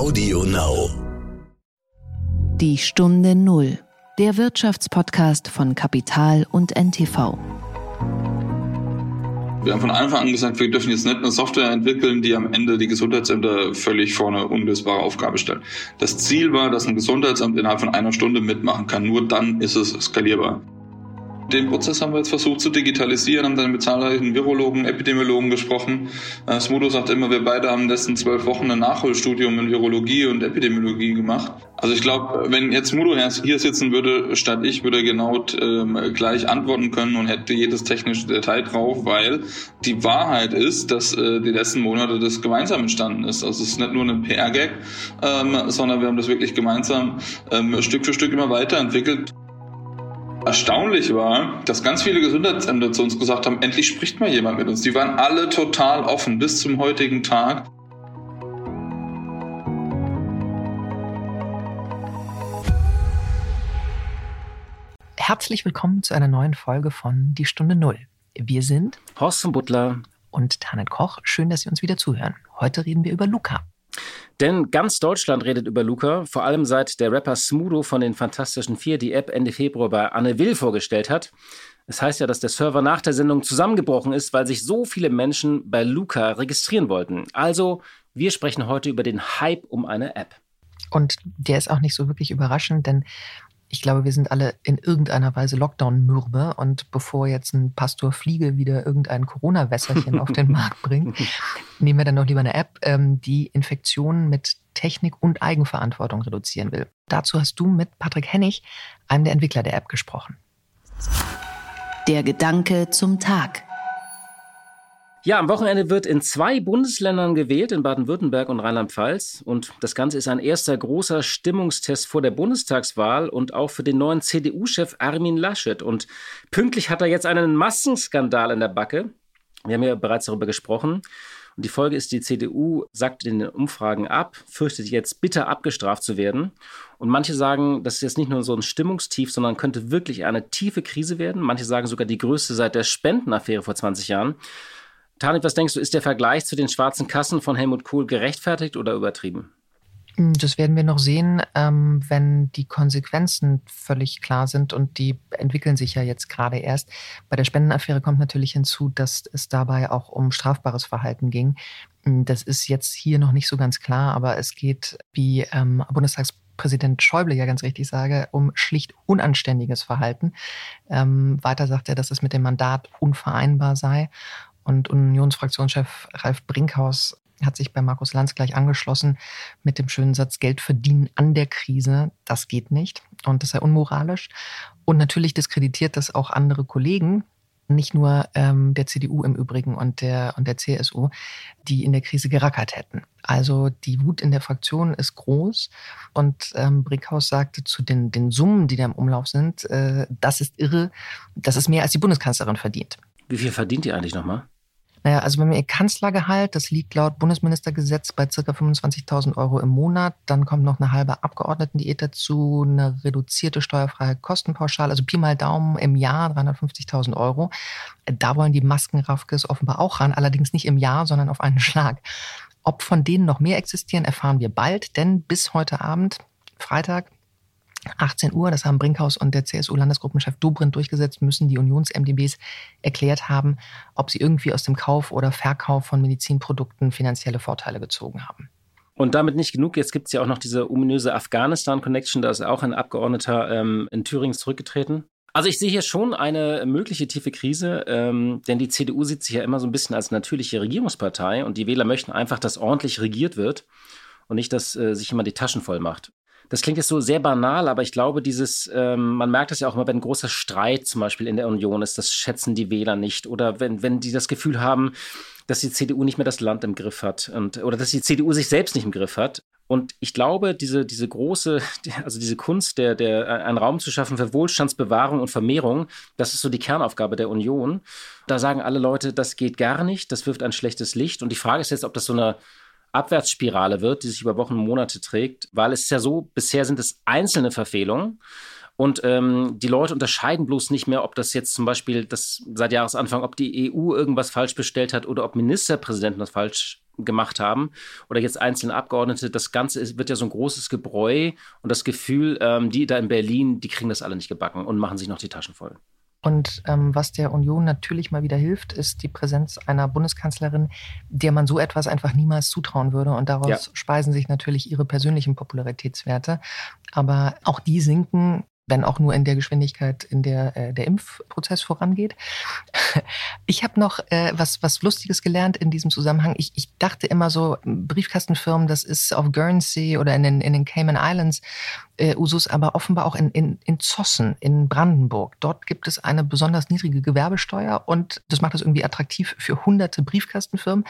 Audio Now. Die Stunde Null. Der Wirtschaftspodcast von Kapital und NTV. Wir haben von Anfang an gesagt, wir dürfen jetzt nicht eine Software entwickeln, die am Ende die Gesundheitsämter völlig vor eine unlösbare Aufgabe stellt. Das Ziel war, dass ein Gesundheitsamt innerhalb von einer Stunde mitmachen kann. Nur dann ist es skalierbar. Den Prozess haben wir jetzt versucht zu digitalisieren, haben dann mit zahlreichen Virologen, Epidemiologen gesprochen. Äh, Smudo sagt immer, wir beide haben letzten zwölf Wochen ein Nachholstudium in Virologie und Epidemiologie gemacht. Also ich glaube, wenn jetzt Smudo hier sitzen würde, statt ich, würde er genau ähm, gleich antworten können und hätte jedes technische Detail drauf, weil die Wahrheit ist, dass äh, die letzten Monate das gemeinsam entstanden ist. Also es ist nicht nur ein PR-Gag, ähm, sondern wir haben das wirklich gemeinsam ähm, Stück für Stück immer weiterentwickelt. Erstaunlich war, dass ganz viele Gesundheitsämter zu uns gesagt haben, endlich spricht mal jemand mit uns. Die waren alle total offen bis zum heutigen Tag. Herzlich willkommen zu einer neuen Folge von Die Stunde Null. Wir sind Horst von Butler und Tanet Koch. Schön, dass Sie uns wieder zuhören. Heute reden wir über Luca. Denn ganz Deutschland redet über Luca, vor allem seit der Rapper Smudo von den Fantastischen Vier die App Ende Februar bei Anne Will vorgestellt hat. Es heißt ja, dass der Server nach der Sendung zusammengebrochen ist, weil sich so viele Menschen bei Luca registrieren wollten. Also, wir sprechen heute über den Hype um eine App. Und der ist auch nicht so wirklich überraschend, denn ich glaube, wir sind alle in irgendeiner Weise Lockdown-mürbe und bevor jetzt ein Pastor Fliege wieder irgendein Corona-Wässerchen auf den Markt bringt, nehmen wir dann noch lieber eine App, ähm, die Infektionen mit Technik und Eigenverantwortung reduzieren will. Dazu hast du mit Patrick Hennig, einem der Entwickler der App, gesprochen. Der Gedanke zum Tag. Ja, am Wochenende wird in zwei Bundesländern gewählt, in Baden-Württemberg und Rheinland-Pfalz. Und das Ganze ist ein erster großer Stimmungstest vor der Bundestagswahl und auch für den neuen CDU-Chef Armin Laschet. Und pünktlich hat er jetzt einen Massenskandal in der Backe. Wir haben ja bereits darüber gesprochen. Und die Folge ist, die CDU sagt in den Umfragen ab, fürchtet jetzt bitter abgestraft zu werden. Und manche sagen, das ist jetzt nicht nur so ein Stimmungstief, sondern könnte wirklich eine tiefe Krise werden. Manche sagen sogar die größte seit der Spendenaffäre vor 20 Jahren. Tanit, was denkst du, ist der Vergleich zu den schwarzen Kassen von Helmut Kohl gerechtfertigt oder übertrieben? Hm, das werden wir noch sehen, ähm, wenn die Konsequenzen völlig klar sind und die entwickeln sich ja jetzt gerade erst. Bei der Spendenaffäre kommt natürlich hinzu, dass es dabei auch um strafbares Verhalten ging. Hm, das ist jetzt hier noch nicht so ganz klar, aber es geht, wie ähm, Bundestagspräsident Schäuble ja ganz richtig sage, um schlicht unanständiges Verhalten. Ähm, weiter sagt er, dass es mit dem Mandat unvereinbar sei. Und Unionsfraktionschef Ralf Brinkhaus hat sich bei Markus Lanz gleich angeschlossen mit dem schönen Satz, Geld verdienen an der Krise, das geht nicht und das sei unmoralisch. Und natürlich diskreditiert das auch andere Kollegen, nicht nur ähm, der CDU im Übrigen und der, und der CSU, die in der Krise gerackert hätten. Also die Wut in der Fraktion ist groß und ähm, Brinkhaus sagte zu den, den Summen, die da im Umlauf sind, äh, das ist irre, das ist mehr als die Bundeskanzlerin verdient. Wie viel verdient die eigentlich nochmal? Naja, also wenn wir ihr Kanzlergehalt, das liegt laut Bundesministergesetz bei ca. 25.000 Euro im Monat, dann kommt noch eine halbe Abgeordnetendiät dazu, eine reduzierte steuerfreie Kostenpauschale, also Pi mal Daumen im Jahr 350.000 Euro. Da wollen die Maskenraffkes offenbar auch ran, allerdings nicht im Jahr, sondern auf einen Schlag. Ob von denen noch mehr existieren, erfahren wir bald, denn bis heute Abend, Freitag, 18 Uhr, das haben Brinkhaus und der CSU-Landesgruppenchef Dobrindt durchgesetzt, müssen die Unions-MDBs erklärt haben, ob sie irgendwie aus dem Kauf oder Verkauf von Medizinprodukten finanzielle Vorteile gezogen haben. Und damit nicht genug. Jetzt gibt es ja auch noch diese ominöse Afghanistan-Connection. Da ist auch ein Abgeordneter ähm, in Thüringen zurückgetreten. Also ich sehe hier schon eine mögliche tiefe Krise, ähm, denn die CDU sieht sich ja immer so ein bisschen als natürliche Regierungspartei und die Wähler möchten einfach, dass ordentlich regiert wird und nicht, dass äh, sich immer die Taschen voll macht das klingt jetzt so sehr banal, aber ich glaube, dieses, ähm, man merkt das ja auch immer, wenn ein großer Streit zum Beispiel in der Union ist, das schätzen die Wähler nicht. Oder wenn, wenn die das Gefühl haben, dass die CDU nicht mehr das Land im Griff hat und, oder dass die CDU sich selbst nicht im Griff hat. Und ich glaube, diese, diese große, also diese Kunst, der, der, äh, einen Raum zu schaffen für Wohlstandsbewahrung und Vermehrung, das ist so die Kernaufgabe der Union. Da sagen alle Leute, das geht gar nicht, das wirft ein schlechtes Licht. Und die Frage ist jetzt, ob das so eine Abwärtsspirale wird, die sich über Wochen und Monate trägt, weil es ist ja so, bisher sind es einzelne Verfehlungen. Und ähm, die Leute unterscheiden bloß nicht mehr, ob das jetzt zum Beispiel das seit Jahresanfang, ob die EU irgendwas falsch bestellt hat oder ob Ministerpräsidenten was falsch gemacht haben oder jetzt einzelne Abgeordnete. Das Ganze ist, wird ja so ein großes Gebräu und das Gefühl, ähm, die da in Berlin, die kriegen das alle nicht gebacken und machen sich noch die Taschen voll. Und ähm, was der Union natürlich mal wieder hilft, ist die Präsenz einer Bundeskanzlerin, der man so etwas einfach niemals zutrauen würde. Und daraus ja. speisen sich natürlich ihre persönlichen Popularitätswerte. Aber auch die sinken wenn auch nur in der Geschwindigkeit, in der äh, der Impfprozess vorangeht. Ich habe noch äh, was, was Lustiges gelernt in diesem Zusammenhang. Ich, ich dachte immer so, Briefkastenfirmen, das ist auf Guernsey oder in den, in den Cayman Islands äh, Usus, aber offenbar auch in, in, in Zossen in Brandenburg. Dort gibt es eine besonders niedrige Gewerbesteuer und das macht das irgendwie attraktiv für hunderte Briefkastenfirmen.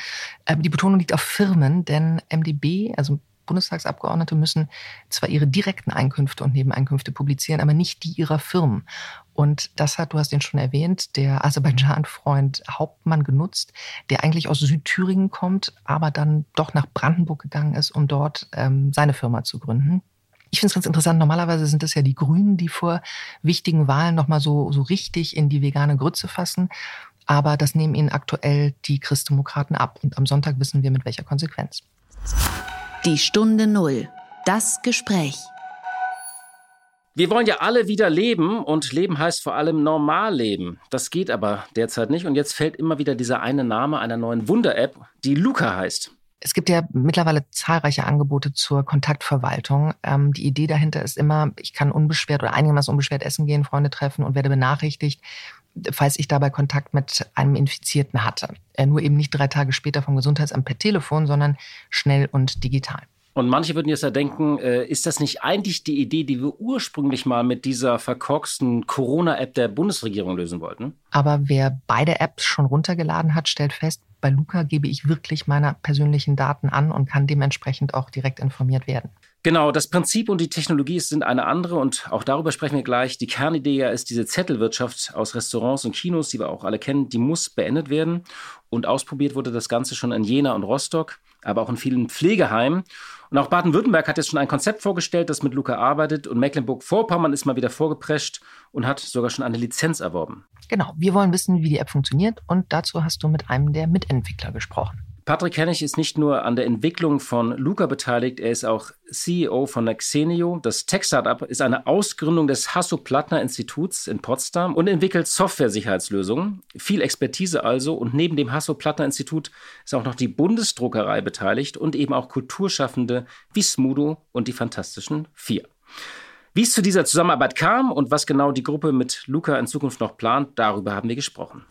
Ähm, die Betonung liegt auf Firmen, denn MDB, also Bundestagsabgeordnete müssen zwar ihre direkten Einkünfte und Nebeneinkünfte publizieren, aber nicht die ihrer Firmen. Und das hat, du hast ihn schon erwähnt, der Aserbaidschan-Freund Hauptmann genutzt, der eigentlich aus Südthüringen kommt, aber dann doch nach Brandenburg gegangen ist, um dort ähm, seine Firma zu gründen. Ich finde es ganz interessant. Normalerweise sind es ja die Grünen, die vor wichtigen Wahlen nochmal so, so richtig in die vegane Grütze fassen. Aber das nehmen ihnen aktuell die Christdemokraten ab. Und am Sonntag wissen wir mit welcher Konsequenz. Die Stunde Null. Das Gespräch. Wir wollen ja alle wieder leben und Leben heißt vor allem normal leben. Das geht aber derzeit nicht und jetzt fällt immer wieder dieser eine Name einer neuen Wunder-App, die Luca heißt. Es gibt ja mittlerweile zahlreiche Angebote zur Kontaktverwaltung. Ähm, die Idee dahinter ist immer, ich kann unbeschwert oder einigermaßen unbeschwert essen gehen, Freunde treffen und werde benachrichtigt, falls ich dabei Kontakt mit einem Infizierten hatte. Äh, nur eben nicht drei Tage später vom Gesundheitsamt per Telefon, sondern schnell und digital. Und manche würden jetzt ja denken, äh, ist das nicht eigentlich die Idee, die wir ursprünglich mal mit dieser verkorksten Corona-App der Bundesregierung lösen wollten? Aber wer beide Apps schon runtergeladen hat, stellt fest, bei Luca gebe ich wirklich meine persönlichen Daten an und kann dementsprechend auch direkt informiert werden. Genau, das Prinzip und die Technologie sind eine andere und auch darüber sprechen wir gleich. Die Kernidee ja ist diese Zettelwirtschaft aus Restaurants und Kinos, die wir auch alle kennen, die muss beendet werden. Und ausprobiert wurde das Ganze schon in Jena und Rostock, aber auch in vielen Pflegeheimen. Und auch Baden-Württemberg hat jetzt schon ein Konzept vorgestellt, das mit Luca arbeitet. Und Mecklenburg-Vorpommern ist mal wieder vorgeprescht und hat sogar schon eine Lizenz erworben. Genau, wir wollen wissen, wie die App funktioniert. Und dazu hast du mit einem der Mitentwickler gesprochen. Patrick Hennig ist nicht nur an der Entwicklung von Luca beteiligt, er ist auch CEO von Nexenio. Das Tech-Startup ist eine Ausgründung des Hasso-Plattner-Instituts in Potsdam und entwickelt Software-Sicherheitslösungen. Viel Expertise also. Und neben dem Hasso-Plattner-Institut ist auch noch die Bundesdruckerei beteiligt und eben auch Kulturschaffende wie Smudo und die Fantastischen Vier. Wie es zu dieser Zusammenarbeit kam und was genau die Gruppe mit Luca in Zukunft noch plant, darüber haben wir gesprochen.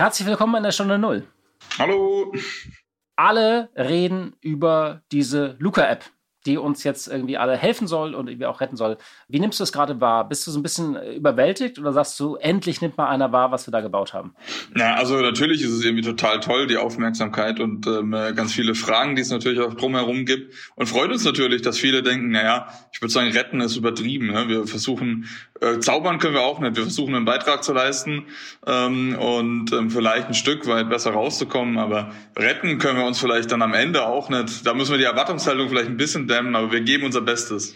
Herzlich willkommen in der Stunde Null. Hallo. Alle reden über diese Luca-App die uns jetzt irgendwie alle helfen soll und irgendwie auch retten soll. Wie nimmst du das gerade wahr? Bist du so ein bisschen äh, überwältigt oder sagst du, endlich nimmt mal einer wahr, was wir da gebaut haben? Ja, also natürlich ist es irgendwie total toll, die Aufmerksamkeit und ähm, ganz viele Fragen, die es natürlich auch drumherum gibt. Und freut uns natürlich, dass viele denken, naja, ich würde sagen, retten ist übertrieben. Ne? Wir versuchen, äh, zaubern können wir auch nicht. Wir versuchen einen Beitrag zu leisten ähm, und ähm, vielleicht ein Stück weit besser rauszukommen. Aber retten können wir uns vielleicht dann am Ende auch nicht. Da müssen wir die Erwartungshaltung vielleicht ein bisschen dämmen, aber wir geben unser Bestes.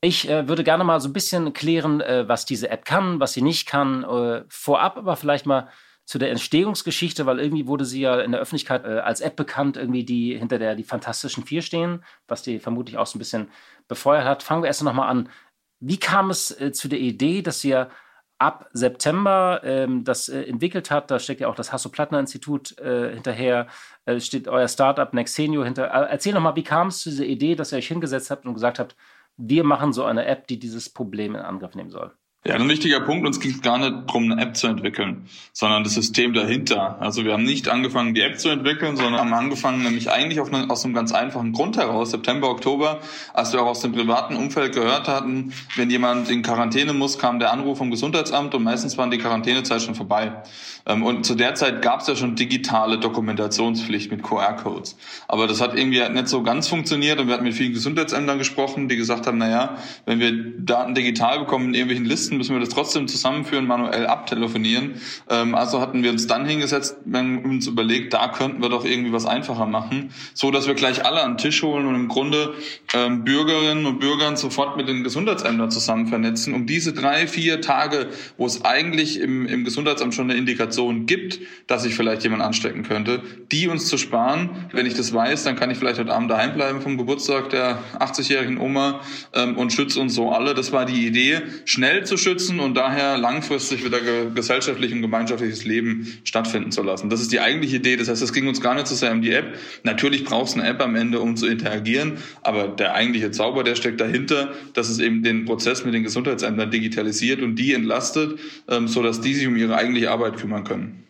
Ich äh, würde gerne mal so ein bisschen klären, äh, was diese App kann, was sie nicht kann. Äh, vorab aber vielleicht mal zu der Entstehungsgeschichte, weil irgendwie wurde sie ja in der Öffentlichkeit äh, als App bekannt, irgendwie die hinter der die Fantastischen Vier stehen, was die vermutlich auch so ein bisschen befeuert hat. Fangen wir erst noch mal an. Wie kam es äh, zu der Idee, dass ihr ab September ähm, das äh, entwickelt hat? Da steckt ja auch das Hasso-Plattner-Institut äh, hinterher, äh, steht euer Startup Nexenio hinter. Äh, erzähl noch mal, wie kam es zu dieser Idee, dass ihr euch hingesetzt habt und gesagt habt, wir machen so eine App, die dieses Problem in Angriff nehmen soll? Ja, ein wichtiger Punkt, uns ging es gar nicht darum, eine App zu entwickeln, sondern das System dahinter. Also wir haben nicht angefangen, die App zu entwickeln, sondern haben angefangen, nämlich eigentlich eine, aus einem ganz einfachen Grund heraus, September, Oktober, als wir auch aus dem privaten Umfeld gehört hatten, wenn jemand in Quarantäne muss, kam der Anruf vom Gesundheitsamt und meistens waren die Quarantänezeit schon vorbei. Ähm, und zu der Zeit gab es ja schon digitale Dokumentationspflicht mit QR-Codes. Aber das hat irgendwie nicht so ganz funktioniert und wir hatten mit vielen Gesundheitsämtern gesprochen, die gesagt haben, naja, wenn wir Daten digital bekommen in irgendwelchen Listen, sitzen, müssen wir das trotzdem zusammenführen, manuell abtelefonieren. Ähm, also hatten wir uns dann hingesetzt, wenn uns überlegt, da könnten wir doch irgendwie was einfacher machen, so dass wir gleich alle an den Tisch holen und im Grunde ähm, Bürgerinnen und Bürgern sofort mit den Gesundheitsämtern zusammen vernetzen, um diese drei, vier Tage, wo es eigentlich im, im Gesundheitsamt schon eine Indikation gibt, dass sich vielleicht jemand anstecken könnte, die uns zu sparen. Wenn ich das weiß, dann kann ich vielleicht heute Abend daheim bleiben vom Geburtstag der 80-jährigen Oma ähm, und schütze uns so alle. Das war die Idee, schnell zu schützen und daher langfristig wieder ge gesellschaftlich und gemeinschaftliches Leben stattfinden zu lassen. Das ist die eigentliche Idee. Das heißt, es ging uns gar nicht so sehr um die App. Natürlich braucht es eine App am Ende, um zu interagieren, aber der eigentliche Zauber, der steckt dahinter, dass es eben den Prozess mit den Gesundheitsämtern digitalisiert und die entlastet, ähm, sodass die sich um ihre eigentliche Arbeit kümmern können.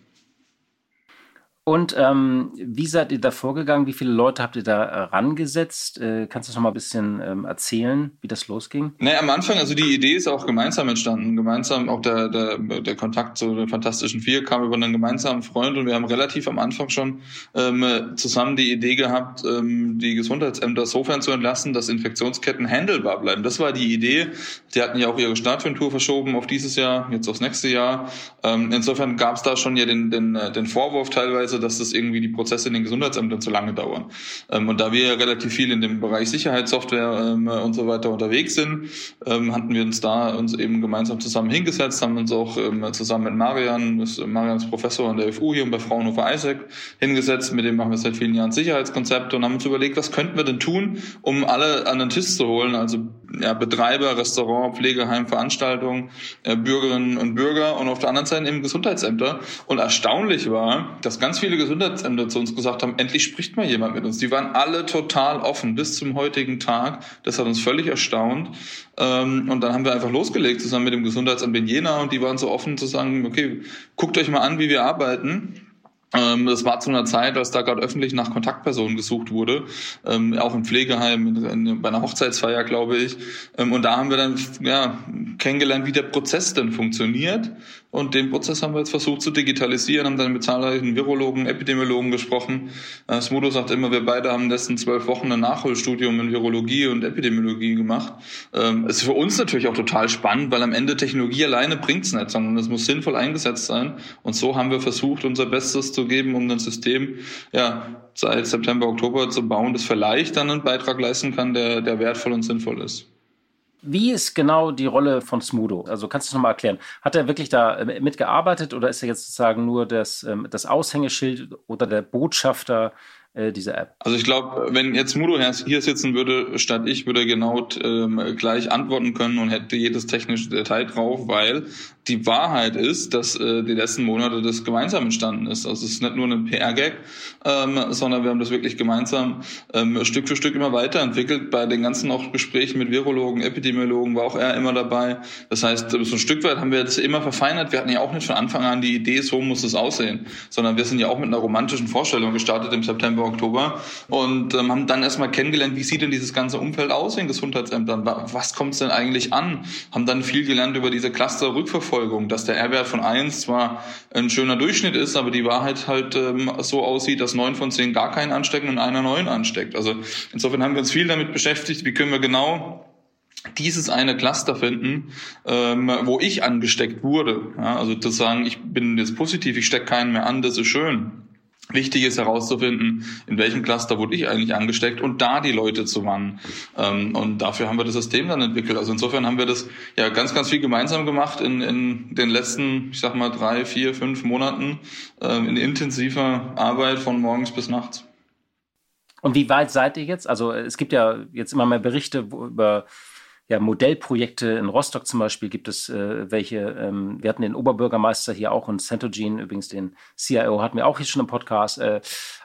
Und ähm, wie seid ihr da vorgegangen? Wie viele Leute habt ihr da äh, rangesetzt? Äh, kannst du das noch mal ein bisschen ähm, erzählen, wie das losging? Naja, am Anfang, also die Idee ist auch gemeinsam entstanden. Gemeinsam, auch der, der, der Kontakt zu den Fantastischen Vier kam über einen gemeinsamen Freund und wir haben relativ am Anfang schon ähm, zusammen die Idee gehabt, ähm, die Gesundheitsämter sofern zu entlassen, dass Infektionsketten handelbar bleiben. Das war die Idee. Die hatten ja auch ihre Stadiontour verschoben auf dieses Jahr, jetzt aufs nächste Jahr. Ähm, insofern gab es da schon ja den, den, äh, den Vorwurf teilweise, teilweise, dass das irgendwie die Prozesse in den Gesundheitsämtern zu lange dauern. Ähm, und da wir ja relativ viel in dem Bereich Sicherheitssoftware ähm, und so weiter unterwegs sind, ähm, hatten wir uns da uns eben gemeinsam zusammen hingesetzt, haben uns auch ähm, zusammen mit Marian, ist Marians Professor an der FU hier und bei Fraunhofer Isaac hingesetzt, mit dem machen wir seit vielen Jahren Sicherheitskonzepte und haben uns überlegt, was könnten wir denn tun, um alle an den Tisch zu holen, also ja, Betreiber, Restaurant, Pflegeheim, Veranstaltungen, äh, Bürgerinnen und Bürger und auf der anderen Seite eben Gesundheitsämter. Und erstaunlich war, dass ganz viele Gesundheitsämter zu uns gesagt haben, endlich spricht mal jemand mit uns. Die waren alle total offen bis zum heutigen Tag. Das hat uns völlig erstaunt. Ähm, und dann haben wir einfach losgelegt zusammen mit dem Gesundheitsamt in Jena und die waren so offen zu sagen, okay, guckt euch mal an, wie wir arbeiten. Ähm, das war zu einer Zeit, als da gerade öffentlich nach Kontaktpersonen gesucht wurde, ähm, auch im Pflegeheim, bei einer Hochzeitsfeier, glaube ich. Und da haben wir dann ja, kennengelernt, wie der Prozess denn funktioniert. Und den Prozess haben wir jetzt versucht zu digitalisieren, haben dann mit zahlreichen Virologen, Epidemiologen gesprochen. Äh, Smudo sagt immer, wir beide haben letzten zwölf Wochen ein Nachholstudium in Virologie und Epidemiologie gemacht. Ähm, es ist für uns natürlich auch total spannend, weil am Ende Technologie alleine bringt's nicht, sondern es muss sinnvoll eingesetzt sein. Und so haben wir versucht, unser Bestes zu geben, um ein System ja, seit September, Oktober zu bauen, das vielleicht dann einen Beitrag leisten kann, der, der wertvoll und sinnvoll ist. Wie ist genau die Rolle von Smudo? Also kannst du das nochmal erklären? Hat er wirklich da äh, mitgearbeitet oder ist er jetzt sozusagen nur das, ähm, das Aushängeschild oder der Botschafter äh, dieser App? Also ich glaube, wenn jetzt Mudo hier sitzen würde, statt ich, würde er genau ähm, gleich antworten können und hätte jedes technische Detail drauf, weil die Wahrheit ist, dass äh, die letzten Monate das gemeinsam entstanden ist. Also es ist nicht nur ein PR-Gag, ähm, sondern wir haben das wirklich gemeinsam ähm, Stück für Stück immer weiterentwickelt. Bei den ganzen auch Gesprächen mit Virologen, Epidemiologen war auch er immer dabei. Das heißt, so ein Stück weit haben wir das immer verfeinert. Wir hatten ja auch nicht von Anfang an die Idee, so muss es aussehen, sondern wir sind ja auch mit einer romantischen Vorstellung gestartet im September, Oktober und ähm, haben dann erstmal kennengelernt, wie sieht denn dieses ganze Umfeld aus in Gesundheitsämtern? Was kommt denn eigentlich an? Haben dann viel gelernt über diese Cluster-Rückverfolgung Schlussfolgerung, dass der R-Wert von 1 zwar ein schöner Durchschnitt ist, aber die Wahrheit halt ähm, so aussieht, dass 9 von 10 gar keinen anstecken und einer 9 ansteckt. Also insofern haben wir uns viel damit beschäftigt, wie können wir genau dieses eine Cluster finden, ähm, wo ich angesteckt wurde. Ja, also zu sagen, ich bin jetzt positiv, ich stecke keinen mehr an, das ist schön. Wichtig ist herauszufinden, in welchem Cluster wurde ich eigentlich angesteckt und da die Leute zu warnen. Ähm, und dafür haben wir das System dann entwickelt. Also insofern haben wir das ja ganz, ganz viel gemeinsam gemacht in, in den letzten, ich sag mal, drei, vier, fünf Monaten ähm, in intensiver Arbeit von morgens bis nachts. Und wie weit seid ihr jetzt? Also es gibt ja jetzt immer mehr Berichte über ja, Modellprojekte in Rostock zum Beispiel gibt es äh, welche. Ähm, wir hatten den Oberbürgermeister hier auch und Centogene, übrigens den CIO, hatten wir auch hier schon im Podcast. Äh,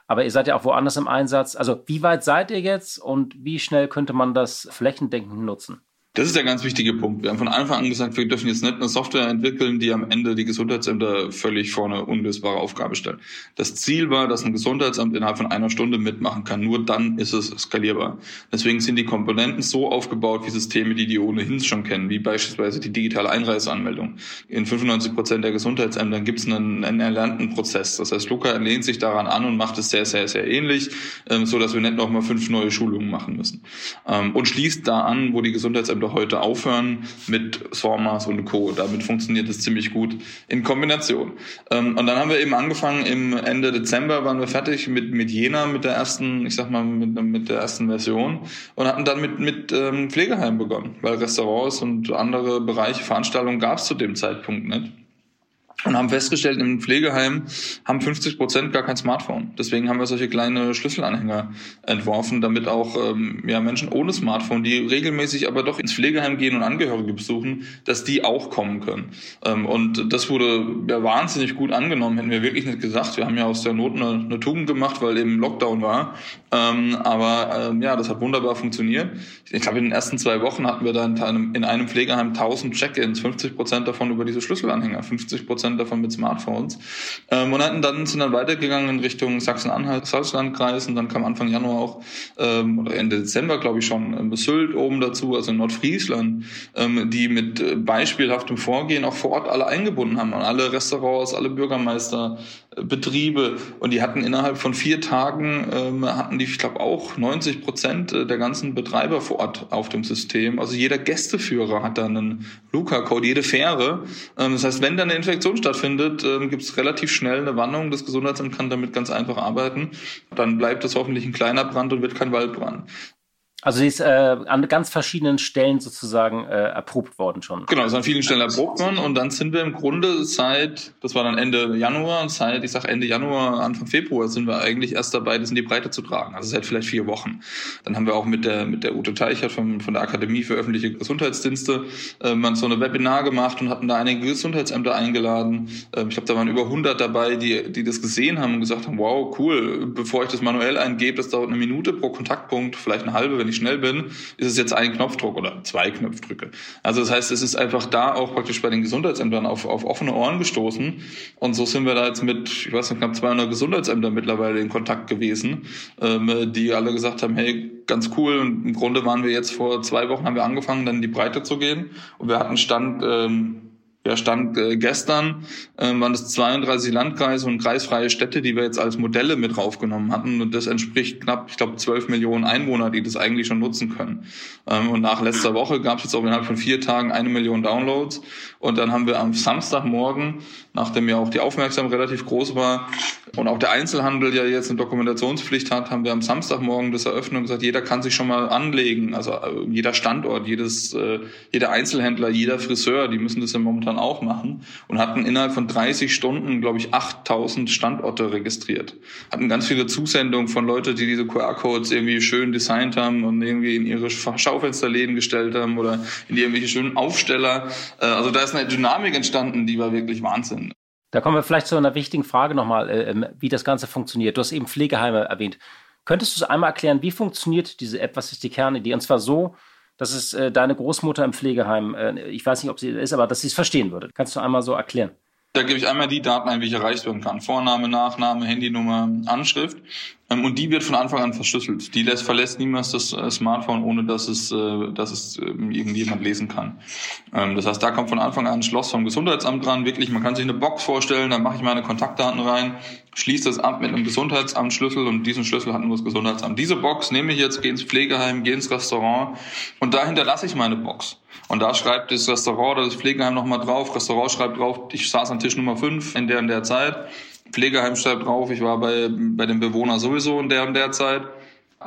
aber ihr seid ja auch woanders im Einsatz. Also wie weit seid ihr jetzt und wie schnell könnte man das flächendeckend nutzen? Das ist der ganz wichtige Punkt. Wir haben von Anfang an gesagt, wir dürfen jetzt nicht eine Software entwickeln, die am Ende die Gesundheitsämter völlig vor eine unlösbare Aufgabe stellt. Das Ziel war, dass ein Gesundheitsamt innerhalb von einer Stunde mitmachen kann. Nur dann ist es skalierbar. Deswegen sind die Komponenten so aufgebaut wie Systeme, die die ohnehin schon kennen, wie beispielsweise die digitale Einreiseanmeldung. In 95 Prozent der Gesundheitsämtern gibt es einen, einen, erlernten Prozess. Das heißt, Luca lehnt sich daran an und macht es sehr, sehr, sehr ähnlich, ähm, so dass wir nicht nochmal fünf neue Schulungen machen müssen. Ähm, und schließt da an, wo die Gesundheitsämter Gesundheitsämter heute aufhören mit SORMAS und Co. Damit funktioniert es ziemlich gut in Kombination. Ähm, und dann haben wir eben angefangen, im Ende Dezember waren wir fertig mit, mit Jena, mit der ersten, ich sag mal, mit, mit der ersten Version und hatten dann mit, mit ähm, Pflegeheimen begonnen, weil Restaurants und andere Bereiche, Veranstaltungen gab es zu dem Zeitpunkt nicht und haben festgestellt, im Pflegeheim haben 50 Prozent gar kein Smartphone. Deswegen haben wir solche kleine Schlüsselanhänger entworfen, damit auch ähm, ja, Menschen ohne Smartphone, die regelmäßig aber doch ins Pflegeheim gehen und Angehörige besuchen, dass die auch kommen können. Ähm, und das wurde ja wahnsinnig gut angenommen, hätten wir wirklich nicht gesagt. Wir haben ja aus der Not eine, eine Tugend gemacht, weil eben Lockdown war. Ähm, aber ähm, ja, das hat wunderbar funktioniert. Ich glaube, in den ersten zwei Wochen hatten wir einem, in einem Pflegeheim 1000 Check-ins, 50 Prozent davon über diese Schlüsselanhänger, 50 Prozent Prozent davon mit Smartphones. Ähm, und hatten dann, sind dann weitergegangen in Richtung Sachsen-Anhalt, Salzlandkreis und dann kam Anfang Januar auch, ähm, oder Ende Dezember, glaube ich schon, ähm, Sylt oben dazu, also Nordfriesland, ähm, die mit äh, beispielhaftem Vorgehen auch vor Ort alle eingebunden haben. Und alle Restaurants, alle Bürgermeister, Betriebe. Und die hatten innerhalb von vier Tagen, ähm, hatten die, ich glaube, auch 90 Prozent äh, der ganzen Betreiber vor Ort auf dem System. Also jeder Gästeführer hat dann einen Luca-Code, jede Fähre. Ähm, das heißt, wenn dann eine Infektion stattfindet, ähm, gibt es relativ schnell eine Warnung. Das Gesundheitsamt kann damit ganz einfach arbeiten. Dann bleibt es hoffentlich ein kleiner Brand und wird kein Waldbrand. Also sie ist äh, an ganz verschiedenen Stellen sozusagen äh, erprobt worden schon. Genau, ist an vielen Stellen erprobt worden und dann sind wir im Grunde seit, das war dann Ende Januar, seit, ich sag Ende Januar, Anfang Februar sind wir eigentlich erst dabei, das in die Breite zu tragen. Also seit vielleicht vier Wochen. Dann haben wir auch mit der mit der Ute Teichert von, von der Akademie für öffentliche Gesundheitsdienste äh, man so eine Webinar gemacht und hatten da einige Gesundheitsämter eingeladen. Äh, ich glaube, da waren über 100 dabei, die die das gesehen haben und gesagt haben, wow, cool, bevor ich das manuell eingebe, das dauert eine Minute pro Kontaktpunkt, vielleicht eine halbe, wenn ich schnell bin, ist es jetzt ein Knopfdruck oder zwei Knopfdrücke. Also das heißt, es ist einfach da auch praktisch bei den Gesundheitsämtern auf, auf offene Ohren gestoßen. Und so sind wir da jetzt mit, ich weiß nicht, knapp 200 Gesundheitsämtern mittlerweile in Kontakt gewesen, ähm, die alle gesagt haben, hey, ganz cool. Und im Grunde waren wir jetzt vor zwei Wochen, haben wir angefangen, dann in die Breite zu gehen. Und wir hatten Stand... Ähm, ja, stand äh, gestern, äh, waren es 32 Landkreise und kreisfreie Städte, die wir jetzt als Modelle mit draufgenommen hatten. Und das entspricht knapp, ich glaube, 12 Millionen Einwohner, die das eigentlich schon nutzen können. Ähm, und nach letzter Woche gab es jetzt auch innerhalb von vier Tagen eine Million Downloads. Und dann haben wir am Samstagmorgen, nachdem ja auch die Aufmerksamkeit relativ groß war und auch der Einzelhandel ja jetzt eine Dokumentationspflicht hat, haben wir am Samstagmorgen das eröffnet und gesagt, jeder kann sich schon mal anlegen. Also äh, jeder Standort, jedes, äh, jeder Einzelhändler, jeder Friseur, die müssen das ja momentan auch machen und hatten innerhalb von 30 Stunden, glaube ich, 8000 Standorte registriert. Hatten ganz viele Zusendungen von Leuten, die diese QR-Codes irgendwie schön designt haben und irgendwie in ihre Schaufensterläden gestellt haben oder in irgendwelche schönen Aufsteller. Äh, also da ist eine Dynamik entstanden, die war wirklich Wahnsinn. Da kommen wir vielleicht zu einer wichtigen Frage nochmal, äh, ähm, wie das Ganze funktioniert. Du hast eben Pflegeheime erwähnt. Könntest du es einmal erklären, wie funktioniert diese App? Was ist die Kernidee? Und zwar so, dass es äh, deine Großmutter im Pflegeheim, äh, ich weiß nicht, ob sie ist, aber dass sie es verstehen würde. Kannst du einmal so erklären? Da gebe ich einmal die Daten ein, wie ich erreicht werden kann. Vorname, Nachname, Handynummer, Anschrift. Ähm, und die wird von Anfang an verschlüsselt. Die lässt, verlässt niemals das äh, Smartphone, ohne dass es, äh, dass es ähm, irgendjemand lesen kann. Ähm, das heißt, da kommt von Anfang an ein Schloss vom Gesundheitsamt dran. Wirklich, man kann sich eine Box vorstellen, da mache ich meine Kontaktdaten rein, schließe das ab mit einem Gesundheitsamtsschlüssel und diesen Schlüssel hat nur das Gesundheitsamt. Diese Box nehme ich jetzt, gehe ins Pflegeheim, gehe ins Restaurant und da hinterlasse ich meine Box. Und da schreibt das Restaurant oder das Pflegeheim nochmal drauf. Restaurant schreibt drauf, ich saß an Tisch Nummer 5 in der in der Zeit. Pflegeheim schreibt drauf, ich war bei, bei dem Bewohner sowieso in der und der Zeit.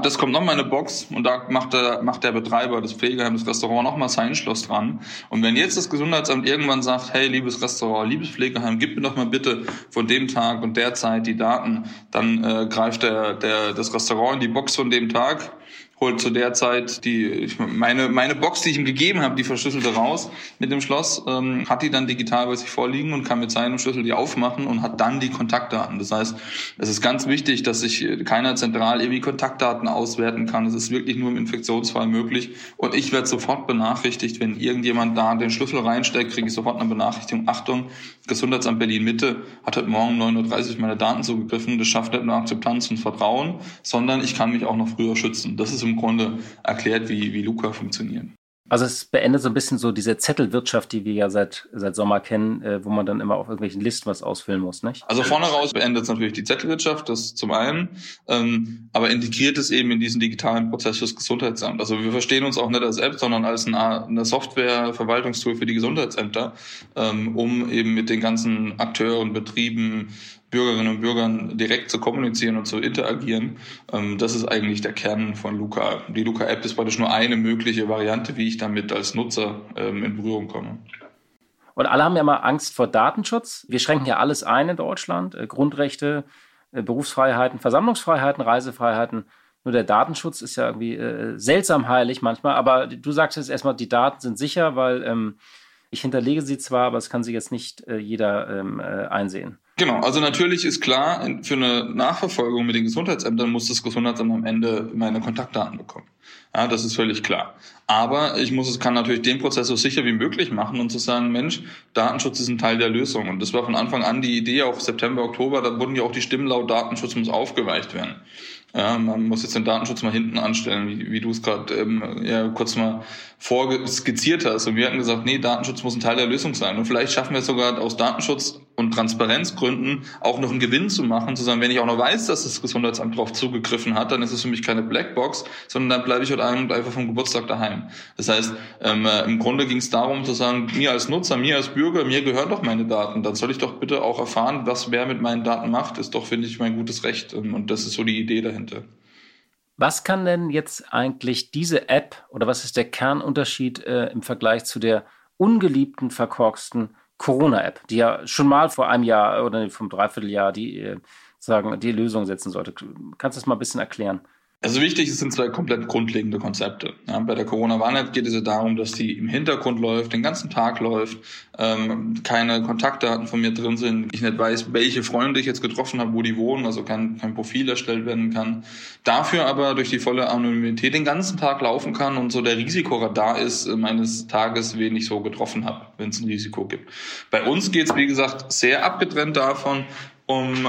Das kommt nochmal in eine Box und da macht der, macht der Betreiber des Pflegeheims, des Restaurants nochmal sein Schloss dran. Und wenn jetzt das Gesundheitsamt irgendwann sagt, hey, liebes Restaurant, liebes Pflegeheim, gib mir doch mal bitte von dem Tag und der Zeit die Daten, dann äh, greift der, der, das Restaurant in die Box von dem Tag holt zu der Zeit die meine meine Box, die ich ihm gegeben habe, die verschlüsselte raus mit dem Schloss, ähm, hat die dann digital bei sich vorliegen und kann mit seinem Schlüssel die aufmachen und hat dann die Kontaktdaten. Das heißt, es ist ganz wichtig, dass sich keiner zentral irgendwie Kontaktdaten auswerten kann. Es ist wirklich nur im Infektionsfall möglich und ich werde sofort benachrichtigt, wenn irgendjemand da den Schlüssel reinsteckt, kriege ich sofort eine Benachrichtigung. Achtung, Gesundheitsamt Berlin Mitte hat heute Morgen 9.30 Uhr meine Daten zugegriffen. Das schafft nicht nur Akzeptanz und Vertrauen, sondern ich kann mich auch noch früher schützen. Das ist im Grunde erklärt, wie, wie Luca funktioniert. Also es beendet so ein bisschen so diese Zettelwirtschaft, die wir ja seit, seit Sommer kennen, äh, wo man dann immer auf irgendwelchen Listen was ausfüllen muss, nicht? Also vorne raus beendet es natürlich die Zettelwirtschaft, das zum einen, ähm, aber integriert es eben in diesen digitalen Prozess fürs Gesundheitsamt. Also wir verstehen uns auch nicht als App, sondern als eine, eine Software-Verwaltungstool für die Gesundheitsämter, ähm, um eben mit den ganzen Akteuren, Betrieben, Bürgerinnen und Bürgern direkt zu kommunizieren und zu interagieren. Ähm, das ist eigentlich der Kern von Luca. Die Luca-App ist praktisch nur eine mögliche Variante, wie ich damit als Nutzer ähm, in Berührung komme. Und alle haben ja mal Angst vor Datenschutz. Wir schränken ja alles ein in Deutschland. Äh, Grundrechte, äh, Berufsfreiheiten, Versammlungsfreiheiten, Reisefreiheiten. Nur der Datenschutz ist ja irgendwie äh, seltsam heilig manchmal. Aber du sagst jetzt erstmal, die Daten sind sicher, weil ähm, ich hinterlege sie zwar, aber es kann sie jetzt nicht äh, jeder ähm, äh, einsehen. Genau, also natürlich ist klar, für eine Nachverfolgung mit den Gesundheitsämtern muss das Gesundheitsamt am Ende meine Kontaktdaten bekommen. Ja, das ist völlig klar. Aber ich muss es kann natürlich den Prozess so sicher wie möglich machen und zu sagen, Mensch, Datenschutz ist ein Teil der Lösung. Und das war von Anfang an die Idee, auch September, Oktober, da wurden ja auch die Stimmen laut Datenschutz muss aufgeweicht werden. Ja, man muss jetzt den Datenschutz mal hinten anstellen, wie, wie du es gerade ähm, ja, kurz mal vorskizziert hast. Und wir hatten gesagt, nee, Datenschutz muss ein Teil der Lösung sein. Und vielleicht schaffen wir es sogar aus Datenschutz und Transparenzgründen auch noch einen Gewinn zu machen, zu sagen, wenn ich auch noch weiß, dass das Gesundheitsamt darauf zugegriffen hat, dann ist es für mich keine Blackbox, sondern dann bleibe ich heute Abend einfach vom Geburtstag daheim. Das heißt, ähm, äh, im Grunde ging es darum zu sagen, mir als Nutzer, mir als Bürger, mir gehören doch meine Daten. Dann soll ich doch bitte auch erfahren, was wer mit meinen Daten macht, ist doch, finde ich, mein gutes Recht. Ähm, und das ist so die Idee dahinter. Was kann denn jetzt eigentlich diese App oder was ist der Kernunterschied äh, im Vergleich zu der ungeliebten, verkorksten Corona-App, die ja schon mal vor einem Jahr oder vom Dreivierteljahr die äh, sagen, die Lösung setzen sollte? Kannst du das mal ein bisschen erklären? Also wichtig, es sind zwei komplett grundlegende Konzepte. Ja, bei der Corona-Warn-App geht es ja darum, dass die im Hintergrund läuft, den ganzen Tag läuft, ähm, keine Kontaktdaten von mir drin sind, ich nicht weiß, welche Freunde ich jetzt getroffen habe, wo die wohnen, also kein, kein Profil erstellt werden kann. Dafür aber durch die volle Anonymität den ganzen Tag laufen kann und so der Risikoradar ist äh, meines Tages, wen ich so getroffen habe, wenn es ein Risiko gibt. Bei uns geht es, wie gesagt, sehr abgetrennt davon, um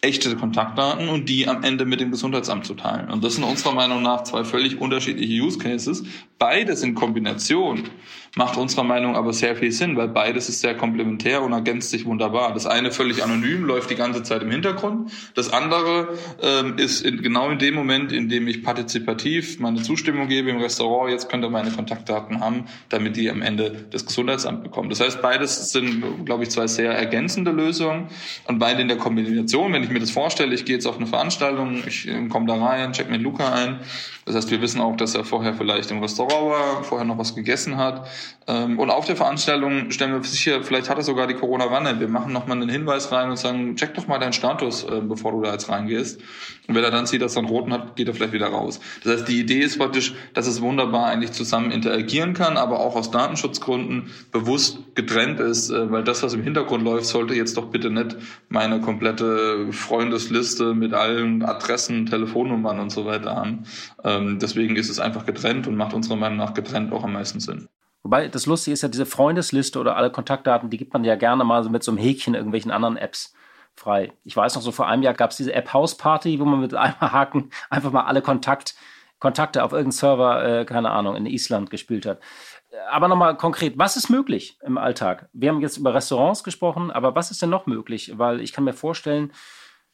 echte Kontaktdaten und die am Ende mit dem Gesundheitsamt zu teilen. Und das sind unserer Meinung nach zwei völlig unterschiedliche Use Cases. Beides in Kombination macht unserer Meinung aber sehr viel Sinn, weil beides ist sehr komplementär und ergänzt sich wunderbar. Das eine völlig anonym, läuft die ganze Zeit im Hintergrund. Das andere ähm, ist in, genau in dem Moment, in dem ich partizipativ meine Zustimmung gebe im Restaurant, jetzt könnt ihr meine Kontaktdaten haben, damit die am Ende das Gesundheitsamt bekommen. Das heißt, beides sind, glaube ich, zwei sehr ergänzende Lösungen und beide in der Kombination, wenn ich mir das vorstelle, ich gehe jetzt auf eine Veranstaltung, ich äh, komme da rein, check mit Luca ein. Das heißt, wir wissen auch, dass er vorher vielleicht im Restaurant war, vorher noch was gegessen hat. Ähm, und auf der Veranstaltung stellen wir sicher, vielleicht hat er sogar die Corona-Wanne. Wir machen nochmal einen Hinweis rein und sagen, check doch mal deinen Status, äh, bevor du da jetzt reingehst. Und wenn er dann sieht, dass er einen roten hat, geht er vielleicht wieder raus. Das heißt, die Idee ist praktisch, dass es wunderbar eigentlich zusammen interagieren kann, aber auch aus Datenschutzgründen bewusst getrennt ist, äh, weil das, was im Hintergrund läuft, sollte jetzt doch bitte nicht meine komplette Freundesliste mit allen Adressen, Telefonnummern und so weiter haben. Ähm, deswegen ist es einfach getrennt und macht unserer Meinung nach getrennt auch am meisten Sinn. Wobei das Lustige ist ja, diese Freundesliste oder alle Kontaktdaten, die gibt man ja gerne mal so mit so einem Häkchen irgendwelchen anderen Apps frei. Ich weiß noch, so vor einem Jahr gab es diese App House Party, wo man mit einem Haken einfach mal alle Kontakt, Kontakte auf irgendeinen Server, äh, keine Ahnung, in Island gespielt hat. Aber nochmal konkret, was ist möglich im Alltag? Wir haben jetzt über Restaurants gesprochen, aber was ist denn noch möglich? Weil ich kann mir vorstellen,